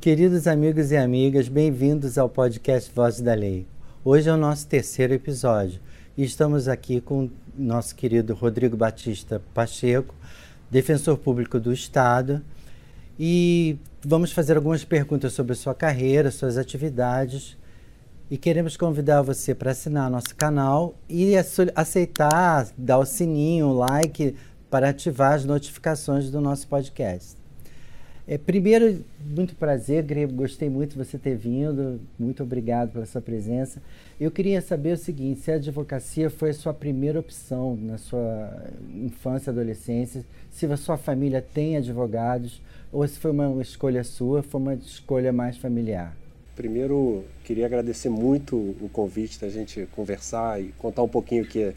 Queridos amigos e amigas, bem-vindos ao podcast Voz da Lei. Hoje é o nosso terceiro episódio e estamos aqui com nosso querido Rodrigo Batista Pacheco, defensor público do Estado, e vamos fazer algumas perguntas sobre sua carreira, suas atividades. E queremos convidar você para assinar nosso canal e aceitar, dar o sininho, o like, para ativar as notificações do nosso podcast. É, primeiro, muito prazer, Grego, gostei muito de você ter vindo, muito obrigado pela sua presença. Eu queria saber o seguinte: se a advocacia foi a sua primeira opção na sua infância adolescência, se a sua família tem advogados, ou se foi uma escolha sua, foi uma escolha mais familiar? Primeiro, queria agradecer muito o convite da gente conversar e contar um pouquinho que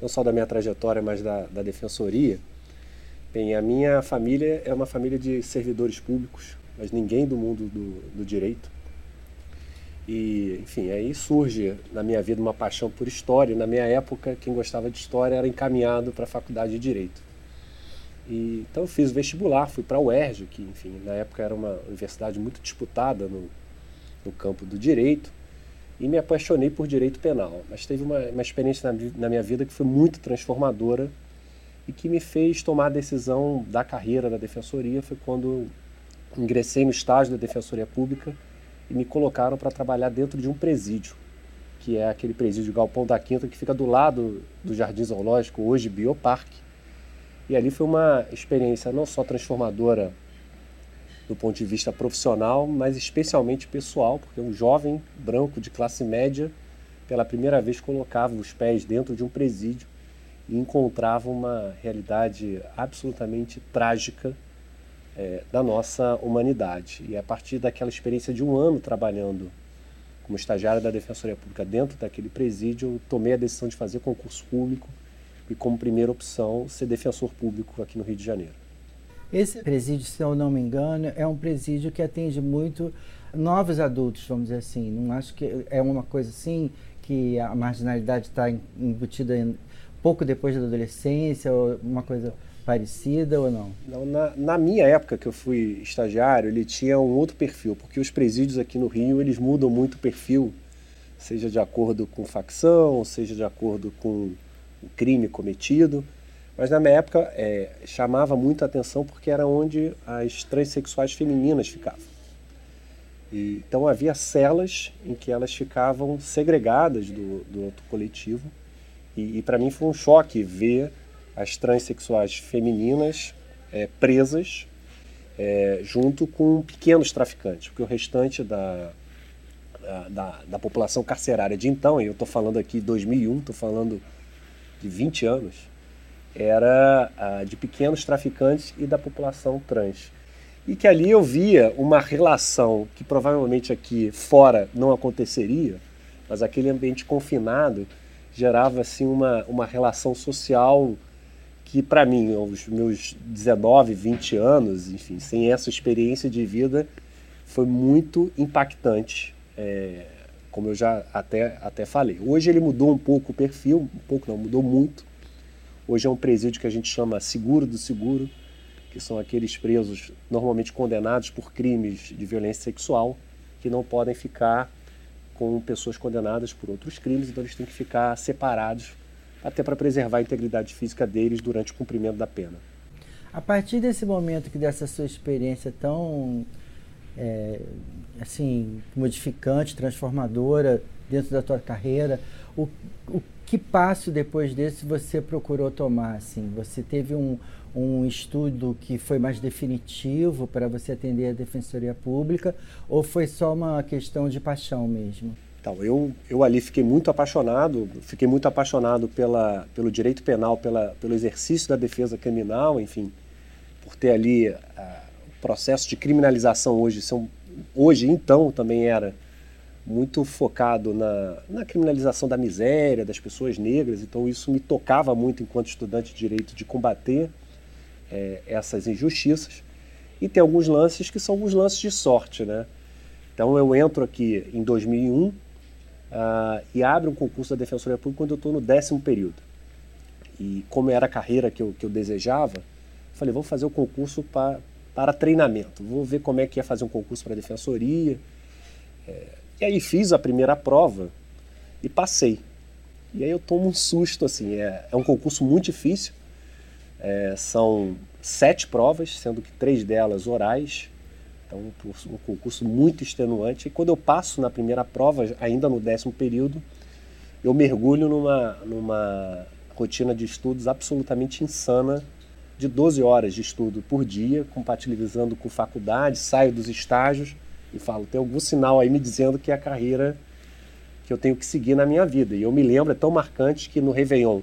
não só da minha trajetória, mas da, da defensoria. Bem, a minha família é uma família de servidores públicos, mas ninguém do mundo do, do direito. E, enfim, aí surge na minha vida uma paixão por história. Na minha época, quem gostava de história era encaminhado para a faculdade de direito. E, então eu fiz o vestibular, fui para a UERJ, que, enfim, na época era uma universidade muito disputada no, no campo do direito e me apaixonei por direito penal. Mas teve uma, uma experiência na, na, minha vida que foi muito transformadora e que me fez tomar a decisão da carreira da defensoria. Foi quando ingressei no estágio da defensoria pública e me colocaram para trabalhar dentro de um presídio, que é aquele presídio Galpão da Quinta que fica do lado do Jardim Zoológico, hoje Bioparque. E ali foi uma experiência não só transformadora do ponto de vista profissional, mas especialmente pessoal, porque um jovem branco de classe média, pela primeira vez, colocava os pés dentro de um presídio e encontrava uma realidade absolutamente trágica é, da nossa humanidade. E a partir daquela experiência de um ano trabalhando como estagiário da Defensoria Pública dentro daquele presídio, tomei a decisão de fazer concurso público e, como primeira opção, ser defensor público aqui no Rio de Janeiro. Esse presídio, se eu não me engano, é um presídio que atende muito novos adultos, vamos dizer assim. Não acho que é uma coisa assim que a marginalidade está embutida em, pouco depois da adolescência ou uma coisa parecida ou não? não na, na, minha época que eu fui estagiário, ele tinha um outro perfil, porque os presídios aqui no Rio eles mudam muito o perfil, seja de acordo com facção, seja de acordo com o crime cometido. Mas na minha época é, chamava muita atenção porque era onde as transexuais femininas ficavam. Então havia celas em que elas ficavam segregadas do, do outro coletivo. E, e para mim foi um choque ver as transexuais femininas é, presas é, junto com pequenos traficantes, porque o restante da, da, da população carcerária de então, e eu estou falando aqui de 2001, estou falando de 20 anos, era de pequenos traficantes e da população trans. E que ali eu via uma relação que provavelmente aqui fora não aconteceria, mas aquele ambiente confinado gerava assim uma, uma relação social que para mim, aos meus 19, 20 anos, enfim, sem essa experiência de vida, foi muito impactante, é, como eu já até, até falei. Hoje ele mudou um pouco o perfil, um pouco não, mudou muito, Hoje é um presídio que a gente chama seguro do seguro, que são aqueles presos normalmente condenados por crimes de violência sexual, que não podem ficar com pessoas condenadas por outros crimes, então eles têm que ficar separados, até para preservar a integridade física deles durante o cumprimento da pena. A partir desse momento que dessa sua experiência tão é, assim modificante, transformadora dentro da tua carreira, o, o que passo depois desse você procurou tomar? Assim? Você teve um, um estudo que foi mais definitivo para você atender a Defensoria Pública ou foi só uma questão de paixão mesmo? Então, eu, eu ali fiquei muito apaixonado, fiquei muito apaixonado pela, pelo direito penal, pela, pelo exercício da defesa criminal, enfim, por ter ali uh, o processo de criminalização hoje, são, hoje então também era muito focado na, na criminalização da miséria, das pessoas negras, então isso me tocava muito enquanto estudante de direito de combater é, essas injustiças. E tem alguns lances que são alguns lances de sorte, né? Então eu entro aqui em 2001 uh, ah, e abro um concurso da Defensoria Pública quando eu estou no décimo período. E como era a carreira que eu, que eu desejava, falei, vou fazer o concurso para para treinamento. Vou ver como é que é fazer um concurso para defensoria. É, e aí fiz a primeira prova e passei. E aí eu tomo um susto, assim, é, é um concurso muito difícil. É, são sete provas, sendo que três delas orais. Então, um concurso muito extenuante. E quando eu passo na primeira prova, ainda no décimo período, eu mergulho numa, numa rotina de estudos absolutamente insana, de 12 horas de estudo por dia, compatibilizando com faculdade, saio dos estágios e falo, tem algum sinal aí me dizendo que é a carreira que eu tenho que seguir na minha vida. E eu me lembro, é tão marcante que no Réveillon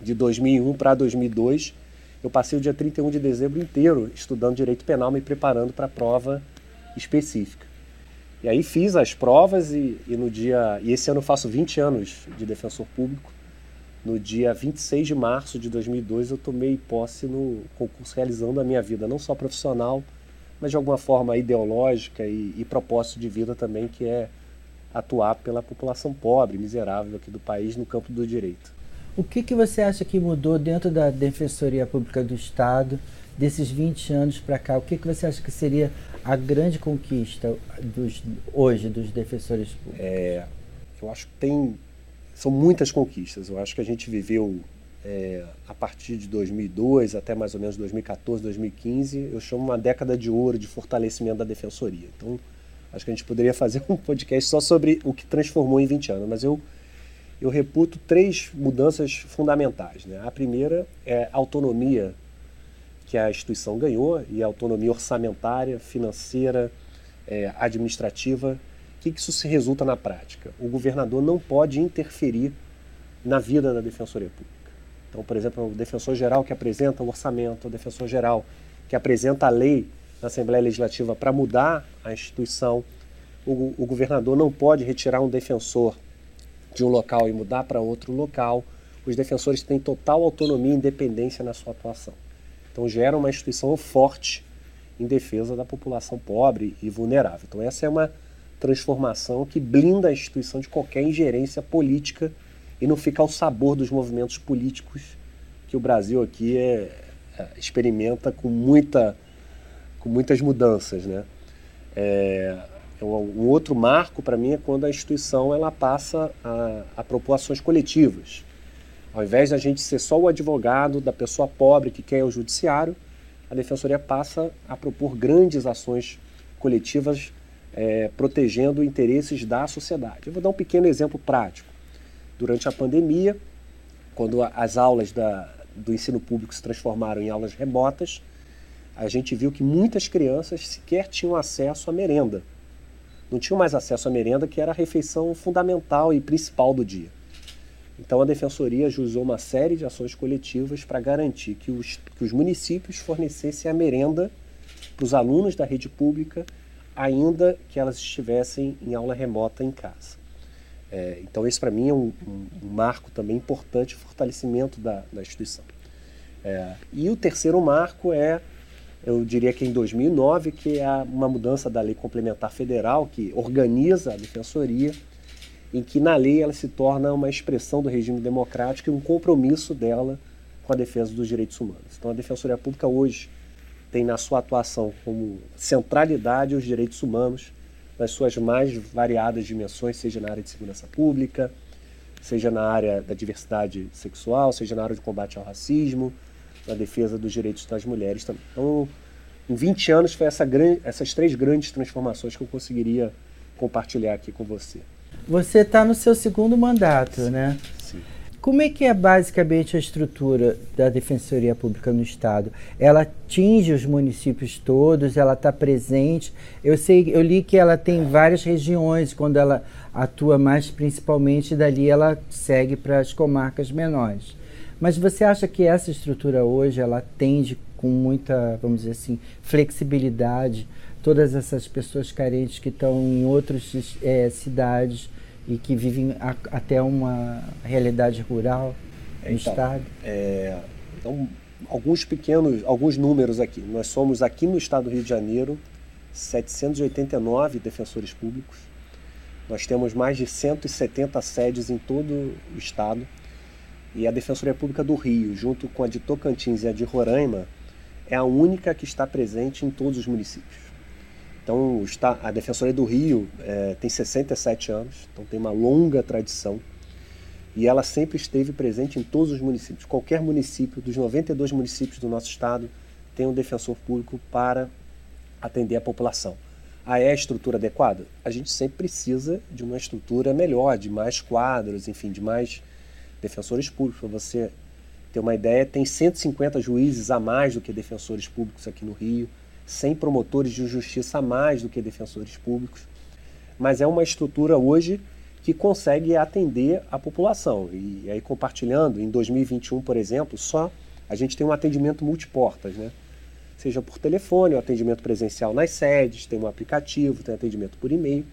de 2001 para 2002, eu passei o dia 31 de dezembro inteiro estudando direito penal, me preparando para a prova específica. E aí fiz as provas e, e, no dia. E esse ano eu faço 20 anos de defensor público. No dia 26 de março de 2002 eu tomei posse no concurso realizando a minha vida, não só profissional, mas de alguma forma ideológica e, e propósito de vida também, que é atuar pela população pobre, miserável aqui do país no campo do direito. O que, que você acha que mudou dentro da Defensoria Pública do Estado desses 20 anos para cá? O que, que você acha que seria a grande conquista dos, hoje dos defensores públicos? É, eu acho que tem são muitas conquistas. Eu acho que a gente viveu é, a partir de 2002 até mais ou menos 2014, 2015, eu chamo uma década de ouro de fortalecimento da defensoria. Então, acho que a gente poderia fazer um podcast só sobre o que transformou em 20 anos, mas eu eu reputo três mudanças fundamentais. Né? A primeira é a autonomia que a instituição ganhou, e a autonomia orçamentária, financeira, é, administrativa. O que isso se resulta na prática? O governador não pode interferir na vida da Defensoria Pública. Então, por exemplo, o defensor-geral que apresenta o orçamento, o defensor-geral que apresenta a lei na Assembleia Legislativa para mudar a instituição, o, o governador não pode retirar um defensor de um local e mudar para outro local. Os defensores têm total autonomia e independência na sua atuação. Então gera uma instituição forte em defesa da população pobre e vulnerável. Então essa é uma transformação que blinda a instituição de qualquer ingerência política e não fica ao sabor dos movimentos políticos que o Brasil aqui é, é, experimenta com, muita, com muitas mudanças. Né? É, um outro marco para mim é quando a instituição ela passa a, a propor ações coletivas. Ao invés da gente ser só o advogado da pessoa pobre que quer o judiciário, a defensoria passa a propor grandes ações coletivas é, protegendo interesses da sociedade. Eu vou dar um pequeno exemplo prático. Durante a pandemia, quando as aulas da, do ensino público se transformaram em aulas remotas, a gente viu que muitas crianças sequer tinham acesso à merenda não tinham mais acesso à merenda, que era a refeição fundamental e principal do dia. Então a Defensoria usou uma série de ações coletivas para garantir que os, que os municípios fornecessem a merenda para os alunos da rede pública, ainda que elas estivessem em aula remota em casa. É, então esse para mim é um, um, um, marco também importante, fortalecimento da, da instituição. É, e o terceiro marco é eu diria que em 2009, que é uma mudança da lei complementar federal que organiza a defensoria, em que na lei ela se torna uma expressão do regime democrático e um compromisso dela com a defesa dos direitos humanos. Então a Defensoria Pública hoje tem na sua atuação como centralidade os direitos humanos nas suas mais variadas dimensões, seja na área de segurança pública, seja na área da diversidade sexual, seja na área de combate ao racismo, na defesa dos direitos das mulheres também. Então, em 20 anos, foi essa grande, essas três grandes transformações que eu conseguiria compartilhar aqui com você. Você está no seu segundo mandato, sim, né? Sim. Como é que é basicamente a estrutura da Defensoria Pública no Estado? Ela atinge os municípios todos, ela está presente. Eu sei, eu li que ela tem várias regiões, quando ela atua mais principalmente dali, ela segue para as comarcas menores. Mas você acha que essa estrutura hoje ela atende com muita, vamos dizer assim, flexibilidade todas essas pessoas carentes que estão em outras é, cidades e que vivem a, até uma realidade rural no então, estado? É, então, alguns pequenos, alguns números aqui. Nós somos aqui no estado do Rio de Janeiro 789 defensores públicos. Nós temos mais de 170 sedes em todo o estado. E a Defensoria Pública do Rio, junto com a de Tocantins e a de Roraima, é a única que está presente em todos os municípios. Então, a Defensoria do Rio é, tem 67 anos, então tem uma longa tradição e ela sempre esteve presente em todos os municípios. Qualquer município, dos 92 municípios do nosso estado, tem um defensor público para atender a população. Ah, é a estrutura adequada? A gente sempre precisa de uma estrutura melhor, de mais quadros, enfim, de mais defensores públicos. Para você ter uma ideia, tem 150 juízes a mais do que defensores públicos aqui no Rio. 100 promotores de justiça a mais do que defensores públicos, mas é uma estrutura hoje que consegue atender a população. E aí, compartilhando, em 2021, por exemplo, só a gente tem um atendimento multiportas, né? Seja por telefone, o atendimento presencial nas sedes, tem um aplicativo, tem atendimento por e-mail.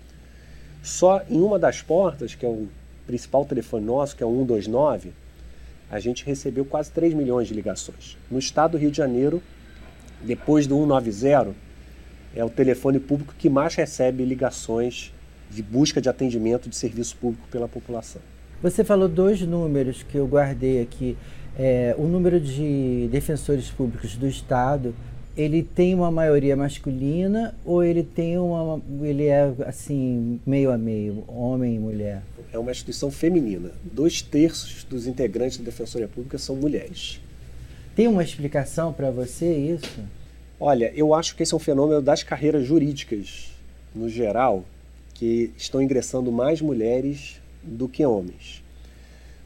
Só em uma das portas, que é o principal telefone nosso, que é o 129, a gente recebeu quase 3 milhões de ligações. No estado do Rio de Janeiro, depois do 190, é o telefone público que mais recebe ligações de busca de atendimento de serviço público pela população. Você falou dois números que eu guardei aqui. É, o número de defensores públicos do Estado, ele tem uma maioria masculina ou ele tem uma, ele é assim meio a meio, homem e mulher? É uma instituição feminina. Dois terços dos integrantes da Defensoria Pública são mulheres. Tem uma explicação para você isso? Olha, eu acho que esse é um fenômeno das carreiras jurídicas, no geral, que estão ingressando mais mulheres do que homens.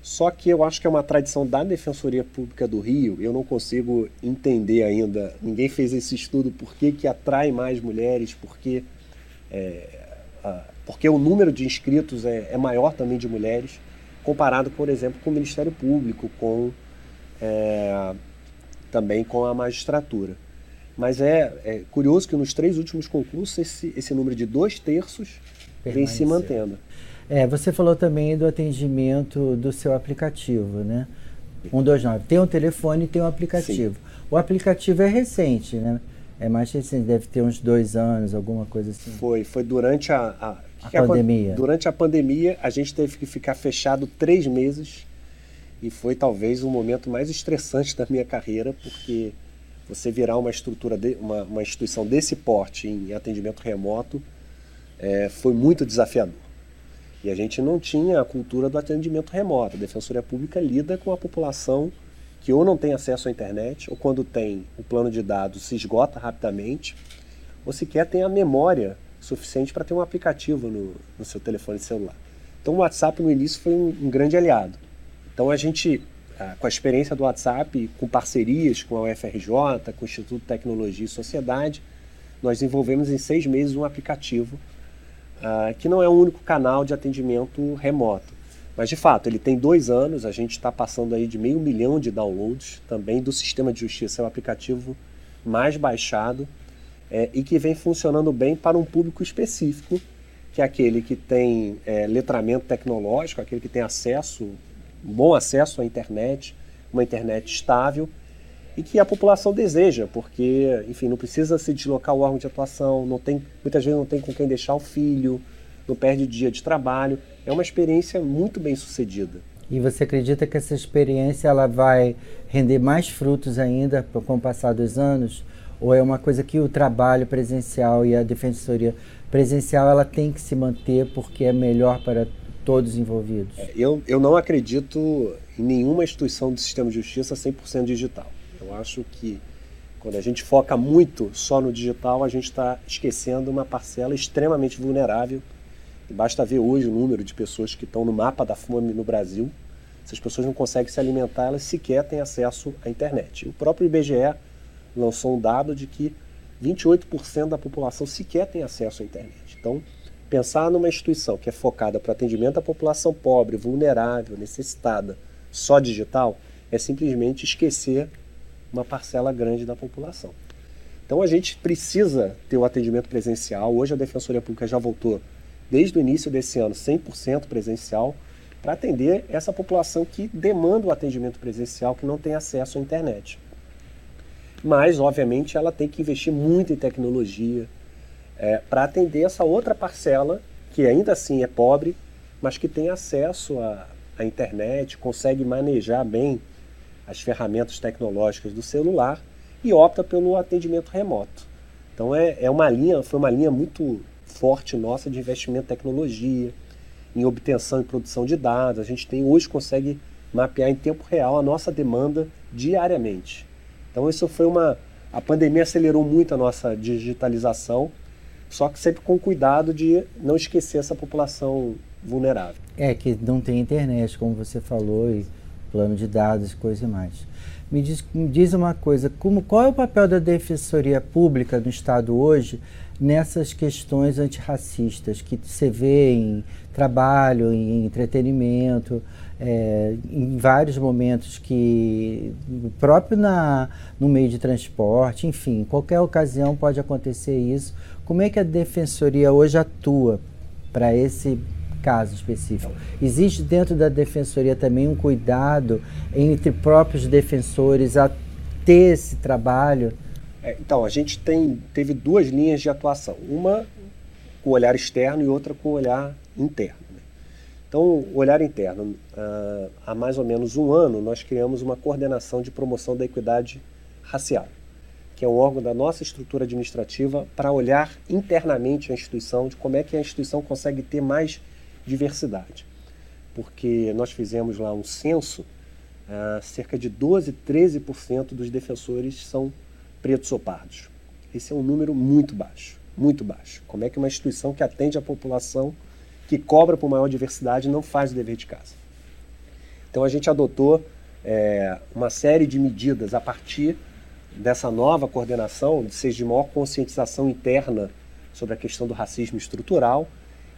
Só que eu acho que é uma tradição da Defensoria Pública do Rio, eu não consigo entender ainda, ninguém fez esse estudo, por que, que atrai mais mulheres, porque, é, a, porque o número de inscritos é, é, maior também de mulheres, comparado, por exemplo, com o Ministério Público, com é, também com a magistratura. Mas é, é, curioso que nos três últimos concursos esse, esse número de dois terços vem se mantendo. É, você falou também do atendimento do seu aplicativo, né? 129. Tem um telefone e tem um aplicativo. Sim. O aplicativo é recente, né? É mais recente, deve ter uns dois anos, alguma coisa assim. Foi, foi durante a, a, a pandemia. Durante a pandemia, a gente teve que ficar fechado três meses e foi talvez o momento mais estressante da minha carreira, porque você virar uma estrutura, de, uma, uma instituição desse porte em atendimento remoto é, foi muito desafiador. E a gente não tinha a cultura do atendimento remoto. A Defensoria Pública lida com a população que ou não tem acesso à internet, ou quando tem, o plano de dados se esgota rapidamente, ou sequer tem a memória suficiente para ter um aplicativo no, no, seu telefone celular. Então o WhatsApp no início foi um, um grande aliado. Então a gente, ah, com a experiência do WhatsApp, com parcerias com a UFRJ, com o Instituto de Tecnologia e Sociedade, nós desenvolvemos em seis meses um aplicativo uh, que não é o único canal de atendimento remoto. Mas de fato, ele tem dois anos, a gente está passando aí de meio milhão de downloads também do sistema de justiça, é o aplicativo mais baixado é, e que vem funcionando bem para um público específico, que é aquele que tem é, letramento tecnológico, aquele que tem acesso bom acesso à internet, uma internet estável e que a população deseja, porque, enfim, não precisa se deslocar o órgão de atuação, não tem, muitas vezes não tem com quem deixar o filho, não perde dia de trabalho. É uma experiência muito bem sucedida. E você acredita que essa experiência ela vai render mais frutos ainda com o passar dos anos? Ou é uma coisa que o trabalho presencial e a defensoria presencial ela tem que se manter porque é melhor para todos envolvidos? É, eu, eu não acredito em nenhuma instituição do sistema de justiça 100% digital. Eu acho que quando a gente foca muito só no digital, a gente está esquecendo uma parcela extremamente vulnerável. E basta ver hoje o número de pessoas que estão no mapa da fome no Brasil. Essas pessoas não conseguem se alimentar, elas sequer têm acesso à internet. O próprio IBGE lançou um dado de que 28% da população sequer tem acesso à internet. Então, Pensar numa instituição que é focada para atendimento à população pobre, vulnerável, necessitada, só digital, é simplesmente esquecer uma parcela grande da população. Então a gente precisa ter o atendimento presencial. Hoje a Defensoria Pública já voltou, desde o início desse ano, 100% presencial, para atender essa população que demanda o atendimento presencial, que não tem acesso à internet. Mas, obviamente, ela tem que investir muito em tecnologia, é, para atender essa outra parcela, que ainda assim é pobre, mas que tem acesso à, à internet, consegue manejar bem as ferramentas tecnológicas do celular e opta pelo atendimento remoto. Então é, é uma linha, foi uma linha muito forte nossa de investimento em tecnologia, em obtenção e produção de dados. A gente tem hoje consegue mapear em tempo real a nossa demanda diariamente. Então isso foi uma a pandemia acelerou muito a nossa digitalização, só que sempre com cuidado de não esquecer essa população vulnerável. É que não tem internet, como você falou, e plano de dados, coisa e mais. Me diz, me diz uma coisa, como, qual é o papel da Defensoria Pública no Estado hoje nessas questões antirracistas que você vê em trabalho, em entretenimento, é, em vários momentos que próprio na, no meio de transporte, enfim, em qualquer ocasião pode acontecer isso. Como é que a defensoria hoje atua para esse caso específico? Existe dentro da defensoria também um cuidado entre próprios defensores a ter esse trabalho? É, então, a gente tem, teve duas linhas de atuação. Uma com o olhar externo e outra com o olhar interno. Então, o olhar interno, uh, há mais ou menos um ano, nós criamos uma coordenação de promoção da equidade racial, que é um órgão da nossa estrutura administrativa para olhar internamente a instituição, de como é que a instituição consegue ter mais diversidade. Porque nós fizemos lá um censo, uh, cerca de 12, 13% dos defensores são pretos ou pardos. Esse é um número muito baixo, muito baixo. Como é que uma instituição que atende a população que cobra por maior diversidade não faz o dever de casa. Então a gente adotou é, uma série de medidas a partir dessa nova coordenação, de seja de maior conscientização interna sobre a questão do racismo estrutural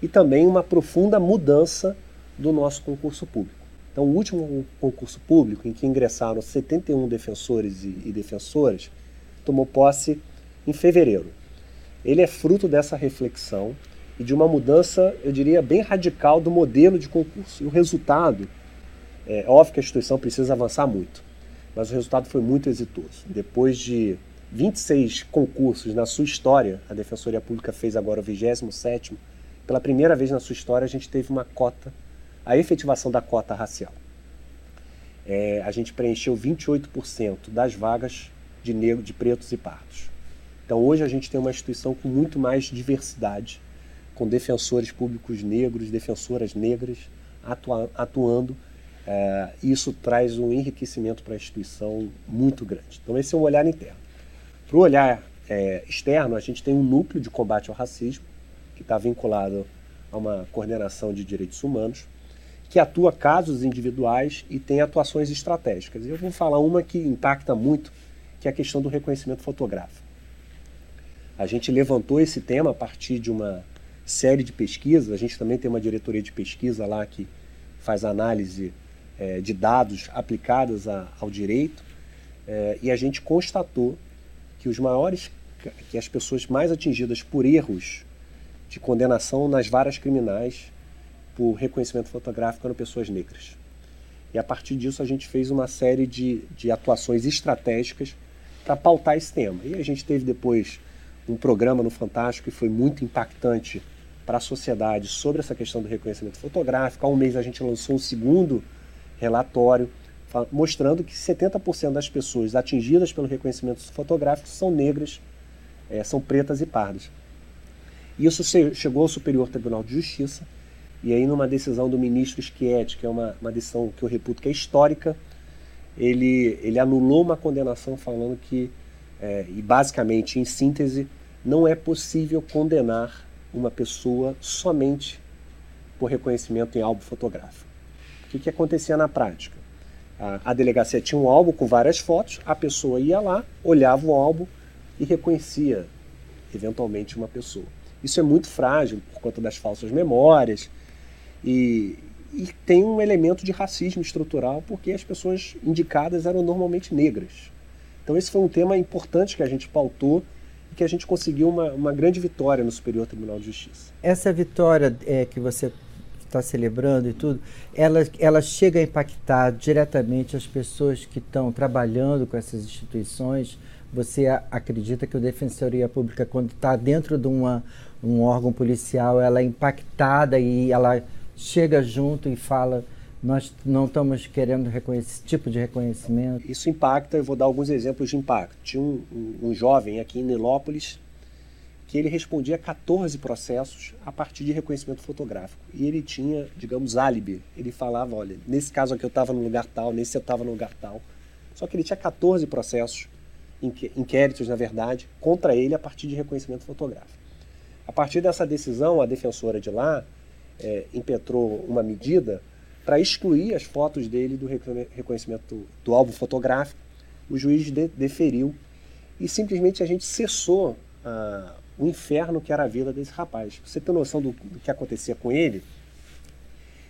e também uma profunda mudança do nosso concurso público. Então, o último concurso público, em que ingressaram 71 defensores e, e defensoras, tomou posse em fevereiro. Ele é fruto dessa reflexão e de uma mudança, eu diria, bem radical do modelo de concurso. E o resultado, é óbvio que a instituição precisa avançar muito, mas o resultado foi muito exitoso. Depois de 26 concursos na sua história, a Defensoria Pública fez agora o 27 pela primeira vez na sua história a gente teve uma cota, a efetivação da cota racial. É, a gente preencheu 28% das vagas de negros, de pretos e pardos. Então hoje a gente tem uma instituição com muito mais diversidade com defensores públicos negros, defensoras negras atua, atuando. É, isso traz um enriquecimento para a instituição muito grande. Então, esse é um olhar interno. Para o olhar é, externo, a gente tem um núcleo de combate ao racismo, que está vinculado a uma coordenação de direitos humanos, que atua casos individuais e tem atuações estratégicas. Eu vou falar uma que impacta muito, que é a questão do reconhecimento fotográfico. A gente levantou esse tema a partir de uma série de pesquisas. A gente também tem uma diretoria de pesquisa lá que faz análise é, de dados aplicados a, ao direito. É, e a gente constatou que os maiores, que as pessoas mais atingidas por erros de condenação nas varas criminais por reconhecimento fotográfico eram pessoas negras. E a partir disso a gente fez uma série de, de atuações estratégicas para pautar esse tema. E a gente teve depois um programa no Fantástico que foi muito impactante para a sociedade sobre essa questão do reconhecimento fotográfico. Há um mês a gente lançou um segundo relatório mostrando que 70% das pessoas atingidas pelo reconhecimento fotográfico são negras, é, são pretas e pardas. Isso chegou ao Superior Tribunal de Justiça e aí numa decisão do ministro Schietti, que é uma, uma decisão que eu reputo que é histórica, ele, ele anulou uma condenação falando que, é, e basicamente em síntese, não é possível condenar uma pessoa somente por reconhecimento em álbum fotográfico. O que, que acontecia na prática? A, a delegacia tinha um álbum com várias fotos, a pessoa ia lá, olhava o álbum e reconhecia eventualmente uma pessoa. Isso é muito frágil por conta das falsas memórias e, e tem um elemento de racismo estrutural porque as pessoas indicadas eram normalmente negras. Então esse foi um tema importante que a gente pautou que a gente conseguiu uma, uma grande vitória no Superior Tribunal de Justiça. Essa vitória é, que você está celebrando e tudo, ela, ela chega a impactar diretamente as pessoas que estão trabalhando com essas instituições? Você acredita que a Defensoria Pública, quando está dentro de uma, um órgão policial, ela é impactada e ela chega junto e fala nós não estamos querendo esse tipo de reconhecimento? Isso impacta, eu vou dar alguns exemplos de impacto. Tinha um, um, um jovem aqui em Nilópolis que ele respondia a 14 processos a partir de reconhecimento fotográfico. E ele tinha, digamos, álibi. Ele falava, olha, nesse caso aqui eu estava no lugar tal, nesse eu estava no lugar tal. Só que ele tinha 14 processos, inquéritos, na verdade, contra ele a partir de reconhecimento fotográfico. A partir dessa decisão, a defensora de lá é, impetrou uma medida para excluir as fotos dele do reconhecimento do álbum fotográfico. O juiz de, deferiu e simplesmente a gente cessou ah, o inferno que era a vida desse rapaz. Você ter noção do, do que acontecia com ele?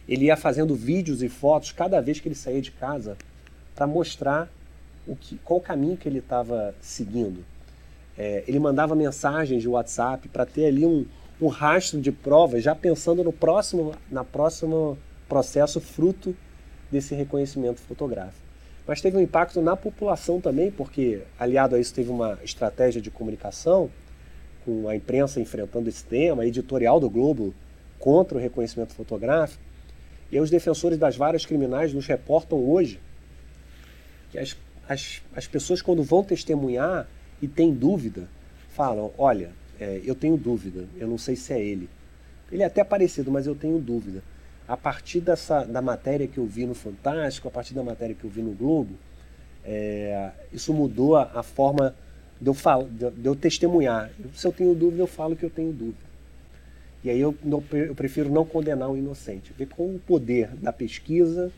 Ele ia fazendo vídeos e fotos cada vez que ele saía de casa para mostrar o que, qual o caminho que ele estava seguindo. É, ele mandava mensagens de WhatsApp para ter ali um, um rastro de provas, já pensando no próximo, na próximo processo fruto desse reconhecimento fotográfico. Mas teve um impacto na população também, porque aliado a isso teve uma estratégia de comunicação com a imprensa enfrentando esse tema, a editorial do Globo contra o reconhecimento fotográfico. E os defensores das varas criminais nos reportam hoje que as, as, as pessoas, quando vão testemunhar e têm dúvida, falam: Olha, é, eu tenho dúvida, eu não sei se é ele. Ele é até parecido, mas eu tenho dúvida. A partir dessa, da matéria que eu vi no Fantástico, a partir da matéria que eu vi no Globo, é, isso mudou a, a forma de eu, falo, de, de eu testemunhar. Se eu tenho dúvida, eu falo que eu tenho dúvida. E aí eu, eu prefiro não condenar o inocente. Ver com o poder da pesquisa,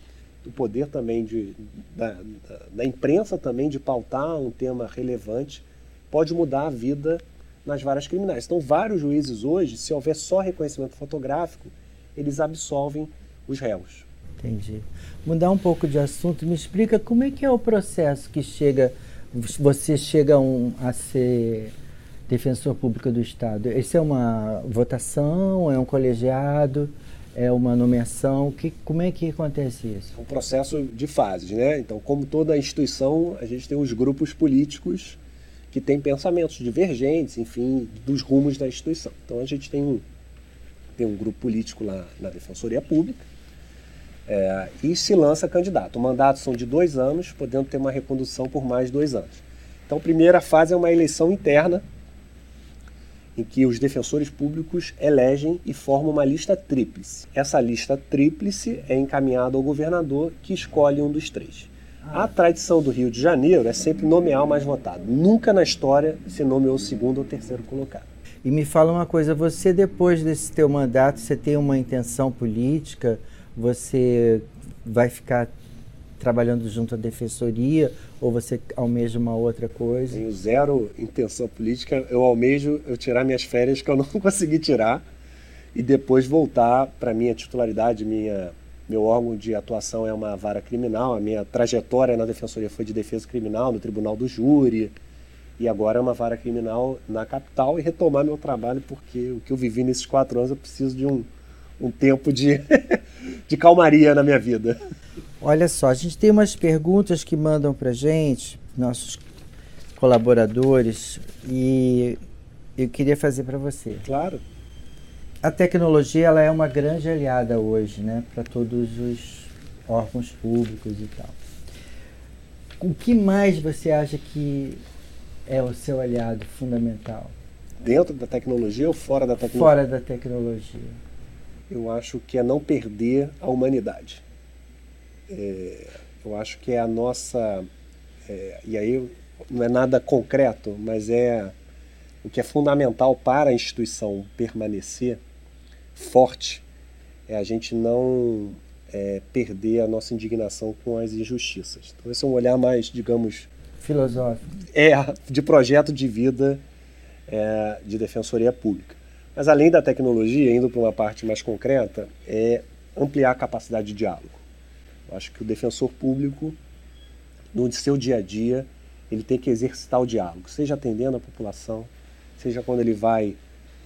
o poder também de, da, da, da, imprensa também de pautar um tema relevante, pode mudar a vida nas várias criminais. Então, vários juízes hoje, se houver só reconhecimento fotográfico, eles absolvem os réus. Entendi. Mudar um pouco de assunto, me explica como é que é o processo que chega você chega um, a ser defensor público do Estado. Isso é uma votação, é um colegiado, é uma nomeação? Que, como é que acontece isso? É um processo de fases, né? Então, como toda instituição, a gente tem os grupos políticos que têm pensamentos divergentes, enfim, dos rumos da instituição. Então, a gente tem um, tem um grupo político lá na Defensoria Pública, é, e se lança candidato. O mandato são de dois anos, podendo ter uma recondução por mais dois anos. Então, a primeira fase é uma eleição interna, em que os defensores públicos elegem e formam uma lista tríplice. Essa lista tríplice é encaminhada ao governador, que escolhe um dos três. A tradição do Rio de Janeiro é sempre nomear o mais votado. Nunca na história se nomeou o segundo ou terceiro colocado. E me fala uma coisa, você depois desse teu mandato, você tem uma intenção política? Você vai ficar trabalhando junto à defensoria ou você almeja uma outra coisa? Tenho zero intenção política. Eu almejo eu tirar minhas férias que eu não consegui tirar e depois voltar para minha titularidade, minha meu órgão de atuação é uma vara criminal. A minha trajetória na defensoria foi de defesa criminal no Tribunal do Júri e agora é uma vara criminal na capital e retomar meu trabalho porque o que eu vivi nesses quatro anos eu preciso de um um tempo de, de calmaria na minha vida. Olha só, a gente tem umas perguntas que mandam para gente, nossos colaboradores, e eu queria fazer para você. Claro. A tecnologia ela é uma grande aliada hoje, né, para todos os órgãos públicos e tal. O que mais você acha que é o seu aliado fundamental? Dentro da tecnologia ou fora da tecnologia? Fora da tecnologia eu acho que é não perder a humanidade. É, eu acho que é a nossa. É, e aí não é nada concreto, mas é o que é fundamental para a instituição permanecer forte é a gente não é, perder a nossa indignação com as injustiças. Então, esse é um olhar mais, digamos. Filosófico. É, de projeto de vida é, de defensoria pública. Mas além da tecnologia, indo para uma parte mais concreta, é ampliar a capacidade de diálogo. Eu acho que o defensor público, no seu dia a dia, ele tem que exercitar o diálogo, seja atendendo a população, seja quando ele vai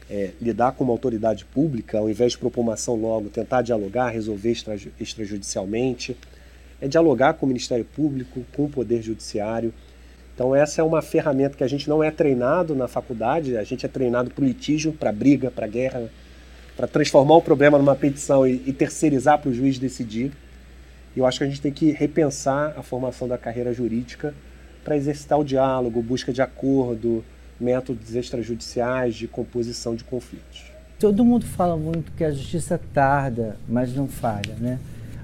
é, lidar com uma autoridade pública, ao invés de propor uma ação logo, tentar dialogar, resolver extrajudicialmente, é dialogar com o Ministério Público, com o Poder Judiciário, então essa é uma ferramenta que a gente não é treinado na faculdade, a gente é treinado para o litígio, para briga, para guerra, para transformar o problema numa petição e, e terceirizar para o juiz decidir. E eu acho que a gente tem que repensar a formação da carreira jurídica para exercitar o diálogo, busca de acordo, métodos extrajudiciais de composição de conflitos. Todo mundo fala muito que a justiça tarda, mas não falha, né?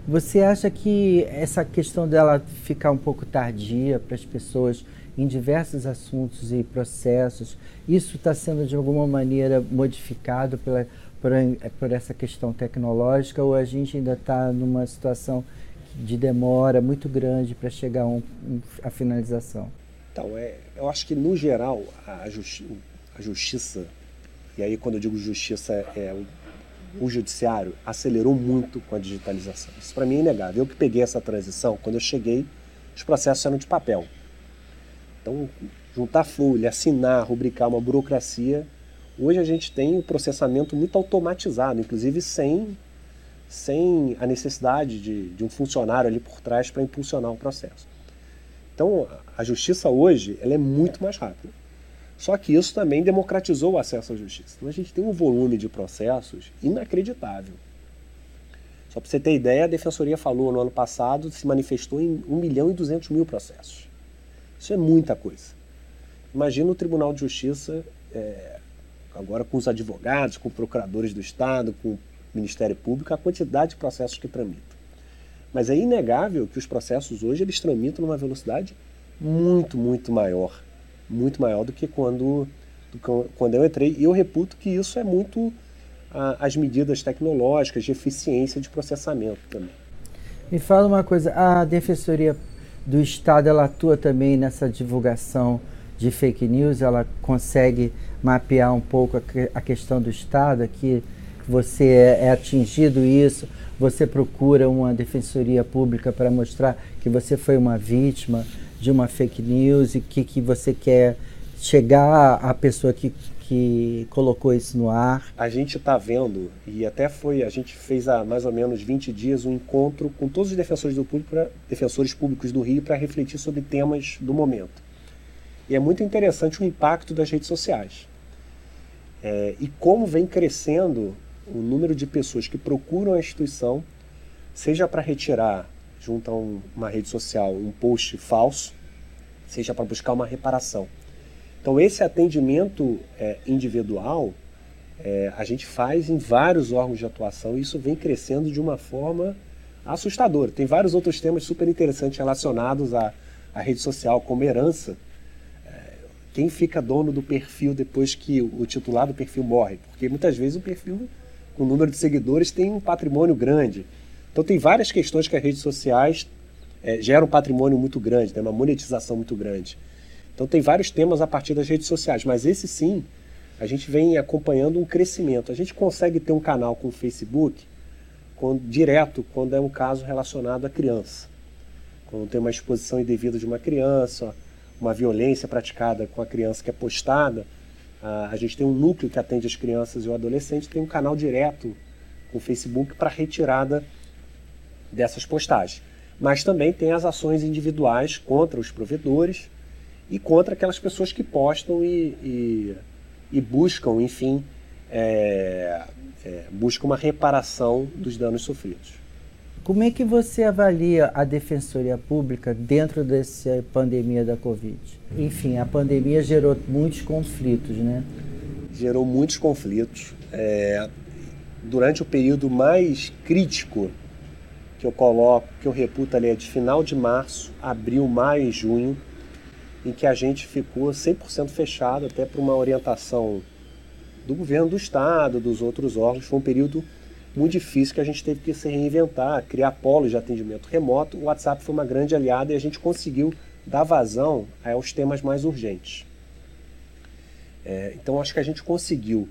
Você acha que essa questão dela ficar um pouco tardia para as pessoas em diversos assuntos e processos, isso está sendo de alguma maneira modificado pela, por, por essa questão tecnológica ou a gente ainda está numa situação de demora muito grande para chegar a, um, a finalização? Então, é, eu acho que no geral a, justi a justiça, e aí quando eu digo justiça é o, o judiciário, acelerou muito com a digitalização. Isso para mim é inegável. Eu que peguei essa transição, quando eu cheguei, os processos eram de papel. Então, juntar folha, assinar, rubricar uma burocracia. Hoje a gente tem o processamento muito automatizado, inclusive sem, sem a necessidade de, de um funcionário ali por trás para impulsionar o processo. Então, a justiça hoje ela é muito mais rápida. Só que isso também democratizou o acesso à justiça. Então, a gente tem um volume de processos inacreditável. Só para você ter ideia, a Defensoria falou no ano passado, se manifestou em 1 milhão e 200 mil processos. Isso é muita coisa. Imagina o Tribunal de Justiça, é, agora com os advogados, com procuradores do Estado, com o Ministério Público, a quantidade de processos que tramitam. Mas é inegável que os processos hoje eles tramitam numa velocidade muito, muito maior. Muito maior do que quando, do quando eu entrei. E eu reputo que isso é muito as medidas tecnológicas de eficiência de processamento também. Me fala uma coisa, a Defensoria do Estado ela atua também nessa divulgação de fake news, ela consegue mapear um pouco a, a questão do Estado, que você é, é, atingido isso, você procura uma defensoria pública para mostrar que você foi uma vítima de uma fake news e que, que você quer chegar à pessoa que que colocou isso no ar? A gente está vendo, e até foi, a gente fez há mais ou menos 20 dias um encontro com todos os defensores, do público pra, defensores públicos do Rio para refletir sobre temas do momento. E é muito interessante o impacto das redes sociais. É, e como vem crescendo o número de pessoas que procuram a instituição, seja para retirar, junto a um, uma rede social, um post falso, seja para buscar uma reparação. Então, esse atendimento é, individual é, a gente faz em vários órgãos de atuação e isso vem crescendo de uma forma assustadora. Tem vários outros temas super interessantes relacionados à, à rede social, como herança. É, quem fica dono do perfil depois que o titular do perfil morre? Porque muitas vezes o perfil, com número de seguidores, tem um patrimônio grande. Então, tem várias questões que as redes sociais é, geram um patrimônio muito grande, tem uma monetização muito grande. Então tem vários temas a partir das redes sociais, mas esse sim, a gente vem acompanhando um crescimento. A gente consegue ter um canal com o Facebook quando, direto quando é um caso relacionado à criança. Quando tem uma exposição indevida de uma criança, uma violência praticada com a criança que é postada, a, gente tem um núcleo que atende as crianças e o adolescente, tem um canal direto com o Facebook para retirada dessas postagens. Mas também tem as ações individuais contra os provedores, e contra aquelas pessoas que postam e, e, e buscam, enfim, é, é, buscam uma reparação dos danos sofridos. Como é que você avalia a Defensoria Pública dentro dessa pandemia da Covid? Enfim, a pandemia gerou muitos conflitos, né? Gerou muitos conflitos. É, durante o período mais crítico que eu coloco, que eu reputo ali é de final de março, abril, maio e junho, em que a gente ficou 100% fechado, até por uma orientação do governo do estado, dos outros órgãos. Foi um período muito difícil que a gente teve que se reinventar, criar polos de atendimento remoto. O WhatsApp foi uma grande aliada e a gente conseguiu dar vazão aos temas mais urgentes. É, então acho que a gente conseguiu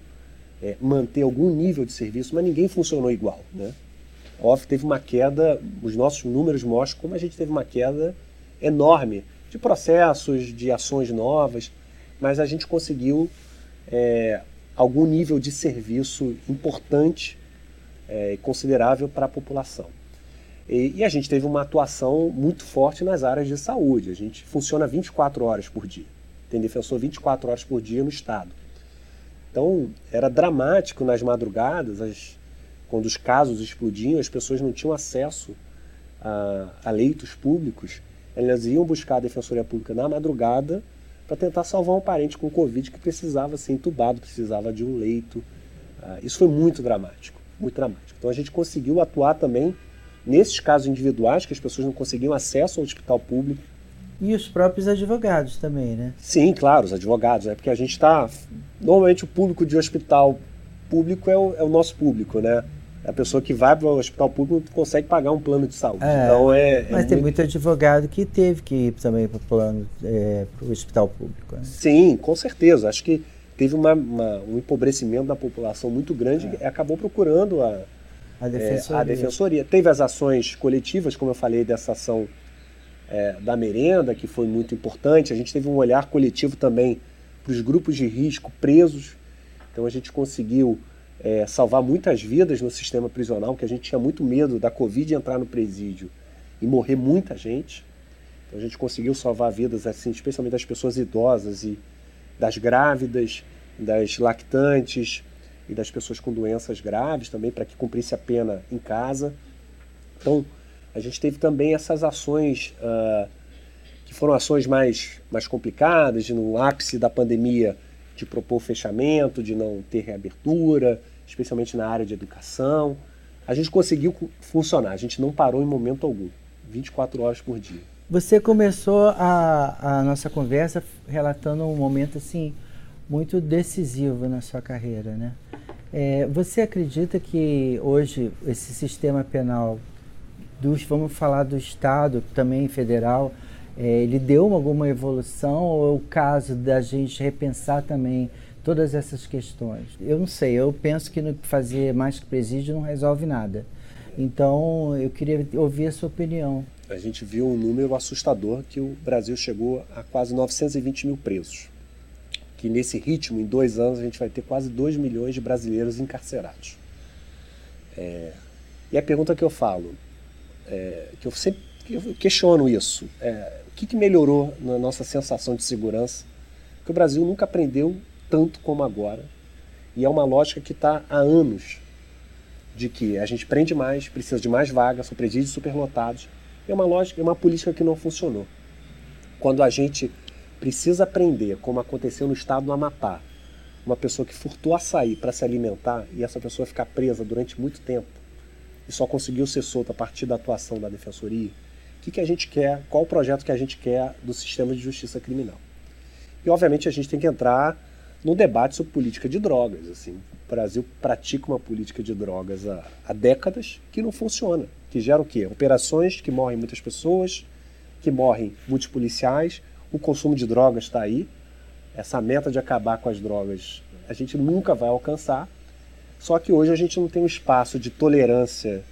é, manter algum nível de serviço, mas ninguém funcionou igual. Né? Óbvio, teve uma queda, os nossos números mostram como a gente teve uma queda enorme de processos, de ações novas, mas a gente conseguiu é, algum nível de serviço importante é, considerável para a população. E, e, a gente teve uma atuação muito forte nas áreas de saúde. A gente funciona 24 horas por dia. Tem defensor 24 horas por dia no Estado. Então, era dramático nas madrugadas, as, quando os casos explodiam, as pessoas não tinham acesso a, a leitos públicos, elas iam buscar a Defensoria Pública na madrugada para tentar salvar um parente com Covid que precisava ser entubado, precisava de um leito. Ah, isso foi muito dramático, muito dramático. Então a gente conseguiu atuar também nesses casos individuais que as pessoas não conseguiam acesso ao hospital público. E os próprios advogados também, né? Sim, claro, os advogados. É porque a gente está. Normalmente o público de hospital público é o, é o nosso público, né? A pessoa que vai para o hospital público consegue pagar um plano de saúde. É, então é, é mas tem muito... advogado que teve que ir também para o plano é, para o hospital público. Né? Sim, com certeza. Acho que teve uma, uma, um empobrecimento da população muito grande é. e acabou procurando a, a defensoria. É, a, defensoria. Teve as ações coletivas, como eu falei, dessa ação é, da merenda, que foi muito importante. A gente teve um olhar coletivo também para os grupos de risco presos. Então a gente conseguiu é, salvar muitas vidas no sistema prisional, que a gente tinha muito medo da Covid entrar no presídio e morrer muita gente. Então a gente conseguiu salvar vidas, assim, especialmente das pessoas idosas e das grávidas, das lactantes e das pessoas com doenças graves também, para que cumprisse a pena em casa. Então a gente teve também essas ações uh, que foram ações mais, mais complicadas, no ápice da pandemia, de propor fechamento, de não ter reabertura, especialmente na área de educação. A gente conseguiu funcionar, a gente não parou em momento algum, 24 horas por dia. Você começou a, a nossa conversa relatando um momento assim muito decisivo na sua carreira, né? É, você acredita que hoje esse sistema penal dos, vamos falar do Estado, também federal, é, ele deu alguma evolução ou é o caso da gente repensar também todas essas questões. Eu não sei, eu penso que fazer mais que presídio não resolve nada. Então, eu queria ouvir a sua opinião. A gente viu um número assustador que o Brasil chegou a quase 920 mil presos. Que nesse ritmo, em dois anos, a gente vai ter quase 2 milhões de brasileiros encarcerados. É... E a pergunta que eu falo, é... que eu sempre eu questiono isso, é... o que, que melhorou na nossa sensação de segurança? Que o Brasil nunca aprendeu tanto como agora. E é uma lógica que está há anos de que a gente prende mais, precisa de mais vagas, são presídios superlotados. É uma lógica, é uma política que não funcionou. Quando a gente precisa aprender, como aconteceu no estado do Amapá, uma pessoa que furtou açaí para se alimentar e essa pessoa ficar presa durante muito tempo e só conseguiu ser solta a partir da atuação da defensoria, o que, que a gente quer, qual o projeto que a gente quer do sistema de justiça criminal. E obviamente a gente tem que entrar num debate sobre política de drogas. Assim. O Brasil pratica uma política de drogas há, há décadas que não funciona, que gera o quê? Operações que morrem muitas pessoas, que morrem muitos policiais, o consumo de drogas está aí, essa meta de acabar com as drogas a gente nunca vai alcançar, só que hoje a gente não tem um espaço de tolerância,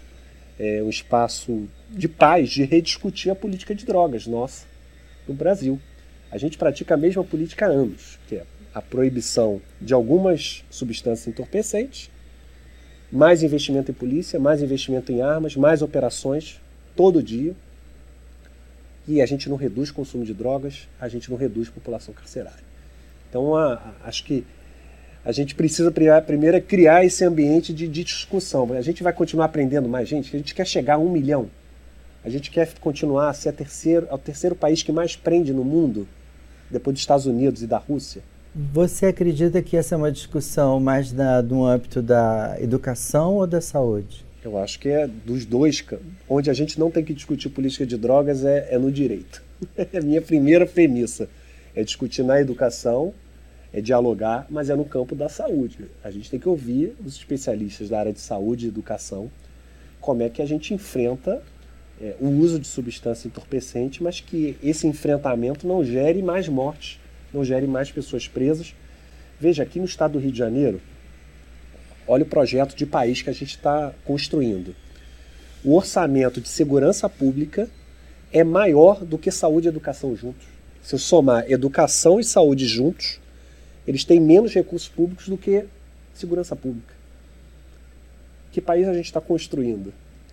é, um espaço de paz, de rediscutir a política de drogas nossa no Brasil. A gente pratica a mesma política há anos, que é a proibição de algumas substâncias entorpecentes, mais investimento em polícia, mais investimento em armas, mais operações todo dia. E a gente não reduz consumo de drogas, a gente não reduz população carcerária. Então, a, a, acho que a gente precisa primeiro criar esse ambiente de, de, discussão. A gente vai continuar aprendendo mais gente, a gente quer chegar a um milhão. A gente quer continuar a ser a terceiro, o terceiro país que mais prende no mundo, depois dos Estados Unidos e da Rússia. Você acredita que essa é uma discussão mais na, no âmbito da educação ou da saúde? Eu acho que é dos dois. Onde a gente não tem que discutir política de drogas é, é no direito. É a minha primeira premissa. É discutir na educação, é dialogar, mas é no campo da saúde. A gente tem que ouvir os especialistas da área de saúde e educação como é que a gente enfrenta é, o uso de substância entorpecente, mas que esse enfrentamento não gere mais mortes não gere mais pessoas presas. Veja, aqui no estado do Rio de Janeiro, olha o projeto de país que a gente está construindo. O orçamento de segurança pública é maior do que saúde e educação juntos. Se eu somar educação e saúde juntos, eles têm menos recursos públicos do que segurança pública. Que país a gente está construindo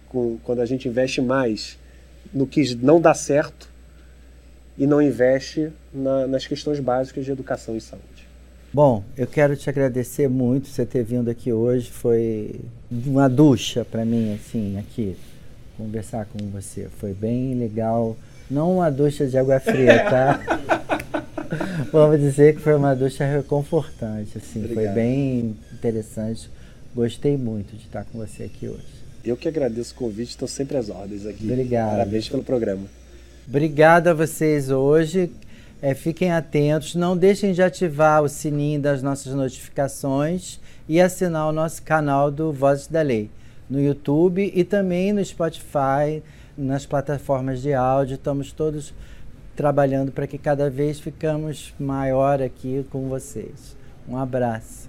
com, quando a gente investe mais no que não dá certo e não investe na, nas questões básicas de educação e saúde. Bom, eu quero te agradecer muito você ter vindo aqui hoje. Foi uma ducha para mim, assim, aqui. conversar com você. Foi bem legal. Não uma ducha de água fria, tá? Vamos dizer que foi uma ducha reconfortante, assim. Obrigado. Foi bem interessante. Gostei muito de estar com você aqui hoje. Eu que agradeço o convite, estou sempre às ordens aqui. Obrigado. Parabéns pelo programa. Obrigado a vocês hoje. É, fiquem atentos, não deixem de ativar o sininho das nossas notificações e assinar o nosso canal do Vozes da Lei no YouTube e também no Spotify, nas plataformas de áudio. Estamos todos trabalhando para que cada vez ficamos maior aqui com vocês. Um abraço.